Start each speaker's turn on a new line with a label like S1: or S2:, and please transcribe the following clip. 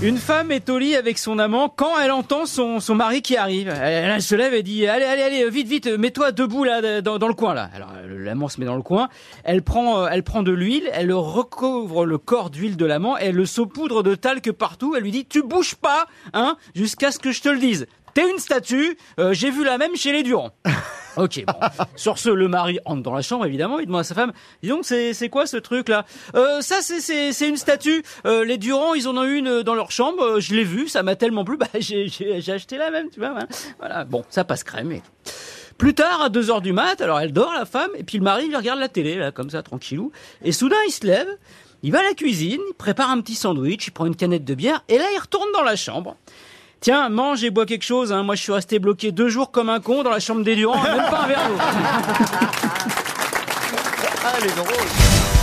S1: Une femme est au lit avec son amant quand elle entend son, son mari qui arrive. Elle, se lève et dit allez allez allez vite vite mets-toi debout là dans, le coin là. Alors l'amant se met dans le coin. Elle prend euh, elle prend de l'huile, elle recouvre le corps d'huile de l'amant, elle le saupoudre de talc partout. Elle lui dit tu bouges pas hein jusqu'à ce que je te le dise. T'es une statue. euh, J'ai vu la même chez les Durand. Ok, bon. Sur ce, le mari entre dans la chambre, évidemment, il demande à sa femme, dis donc, c'est, c'est quoi ce truc-là? Euh, Ça, c'est, c'est, c'est une statue. Euh, les Durand, ils en ont une dans leur chambre, euh, je l'ai vue, ça m'a tellement plu, bah, j'ai, acheté la même, tu vois. hein. Voilà, bon, ça passe crème. Et... Plus tard, à 2 heures du mat, alors elle dort, la femme, et puis le mari, il regarde la télé, là, comme ça, tranquillou. Et soudain, il se lève, il va à la cuisine, il prépare un petit sandwich, il prend une canette de bière, et là, il retourne dans la chambre. Tiens, mange et bois quelque chose. Hein. Moi, je suis resté bloqué deux jours comme un con dans la chambre des Durand, même pas un verre d'eau.
S2: Ah, elle est.